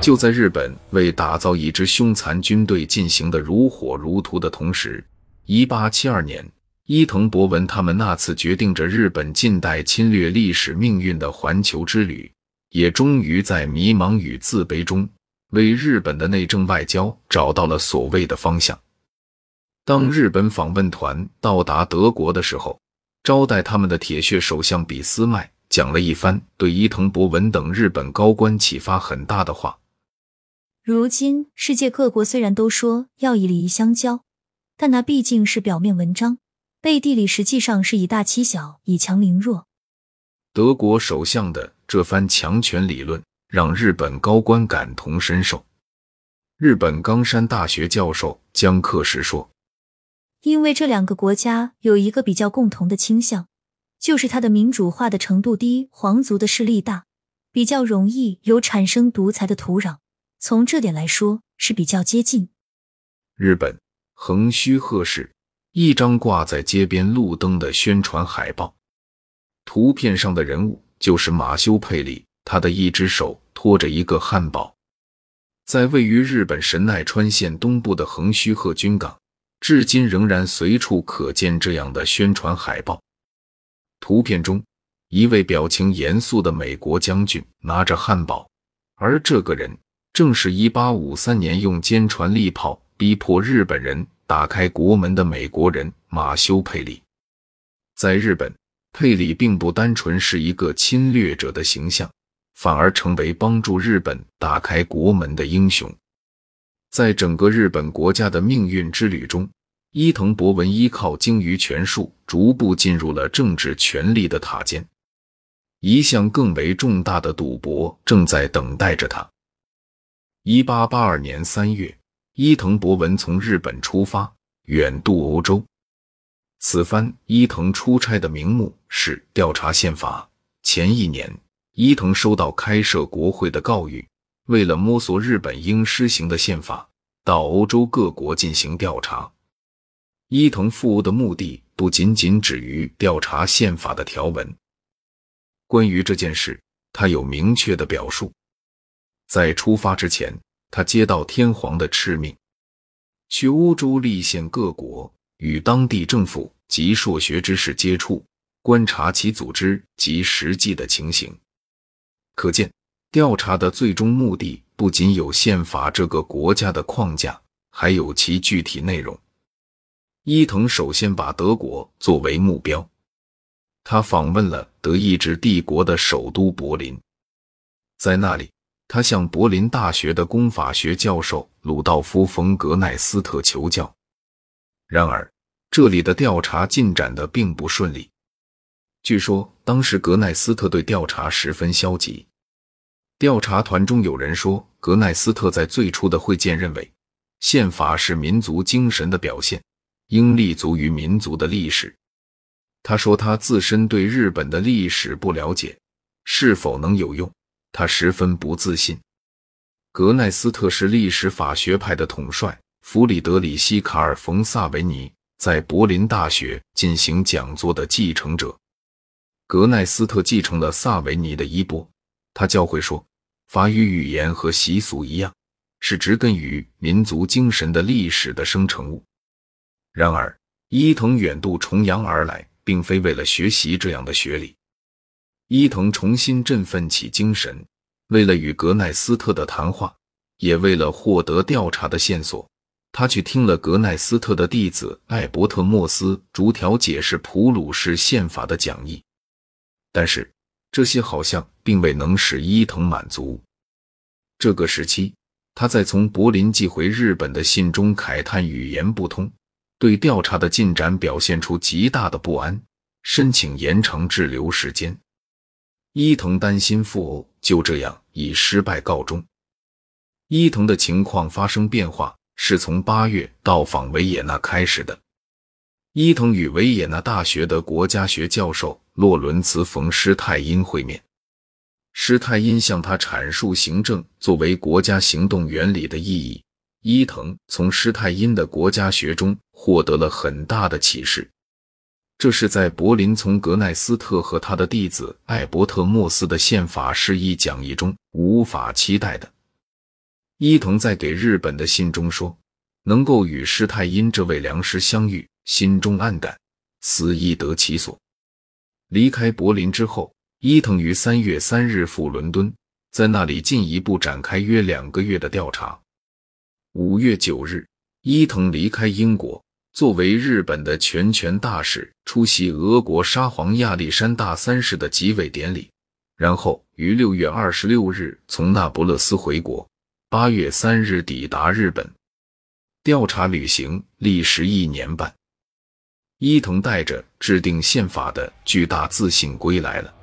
就在日本为打造一支凶残军队进行的如火如荼的同时，一八七二年，伊藤博文他们那次决定着日本近代侵略历史命运的环球之旅，也终于在迷茫与自卑中，为日本的内政外交找到了所谓的方向。当日本访问团到达德国的时候，招待他们的铁血首相俾斯麦讲了一番对伊藤博文等日本高官启发很大的话。如今，世界各国虽然都说要以礼仪相交，但那毕竟是表面文章，背地里实际上是以大欺小，以强凌弱。德国首相的这番强权理论让日本高官感同身受。日本冈山大学教授江克时说：“因为这两个国家有一个比较共同的倾向，就是它的民主化的程度低，皇族的势力大，比较容易有产生独裁的土壤。”从这点来说是比较接近。日本横须贺市一张挂在街边路灯的宣传海报，图片上的人物就是马修·佩里，他的一只手托着一个汉堡。在位于日本神奈川县东部的横须贺军港，至今仍然随处可见这样的宣传海报。图片中，一位表情严肃的美国将军拿着汉堡，而这个人。正是1853年用坚船利炮逼迫日本人打开国门的美国人马修·佩里。在日本，佩里并不单纯是一个侵略者的形象，反而成为帮助日本打开国门的英雄。在整个日本国家的命运之旅中，伊藤博文依靠精于权术，逐步进入了政治权力的塔尖。一项更为重大的赌博正在等待着他。一八八二年三月，伊藤博文从日本出发，远渡欧洲。此番伊藤出差的名目是调查宪法。前一年，伊藤收到开设国会的告谕，为了摸索日本应施行的宪法，到欧洲各国进行调查。伊藤赴欧的目的不仅仅止于调查宪法的条文。关于这件事，他有明确的表述。在出发之前，他接到天皇的敕命，去欧洲立宪各国，与当地政府及硕学之士接触，观察其组织及实际的情形。可见，调查的最终目的不仅有宪法这个国家的框架，还有其具体内容。伊藤首先把德国作为目标，他访问了德意志帝国的首都柏林，在那里。他向柏林大学的公法学教授鲁道夫·冯·格奈斯特求教，然而这里的调查进展的并不顺利。据说当时格奈斯特对调查十分消极。调查团中有人说，格奈斯特在最初的会见认为，宪法是民族精神的表现，应立足于民族的历史。他说他自身对日本的历史不了解，是否能有用？他十分不自信。格奈斯特是历史法学派的统帅弗里德里希·卡尔·冯·萨维尼在柏林大学进行讲座的继承者。格奈斯特继承了萨维尼的衣钵。他教会说，法语语言和习俗一样，是植根于民族精神的历史的生成物。然而，伊藤远渡重洋而来，并非为了学习这样的学理。伊藤重新振奋起精神，为了与格奈斯特的谈话，也为了获得调查的线索，他去听了格奈斯特的弟子艾伯特·莫斯逐条解释普鲁士宪法的讲义。但是这些好像并未能使伊藤满足。这个时期，他在从柏林寄回日本的信中慨叹语言不通，对调查的进展表现出极大的不安，申请延长滞留时间。伊藤担心赴欧就这样以失败告终。伊藤的情况发生变化是从八月到访维也纳开始的。伊藤与维也纳大学的国家学教授洛伦茨·冯·施泰因会面，施泰因向他阐述行政作为国家行动原理的意义。伊藤从施泰因的国家学中获得了很大的启示。这是在柏林从格奈斯特和他的弟子艾伯特·莫斯的宪法释义讲义中无法期待的。伊藤在给日本的信中说：“能够与施泰因这位良师相遇，心中暗感，死亦得其所。”离开柏林之后，伊藤于三月三日赴伦敦，在那里进一步展开约两个月的调查。五月九日，伊藤离开英国。作为日本的全权大使，出席俄国沙皇亚历山大三世的即位典礼，然后于六月二十六日从那不勒斯回国，八月三日抵达日本。调查旅行历时一年半，伊藤带着制定宪法的巨大自信归来了。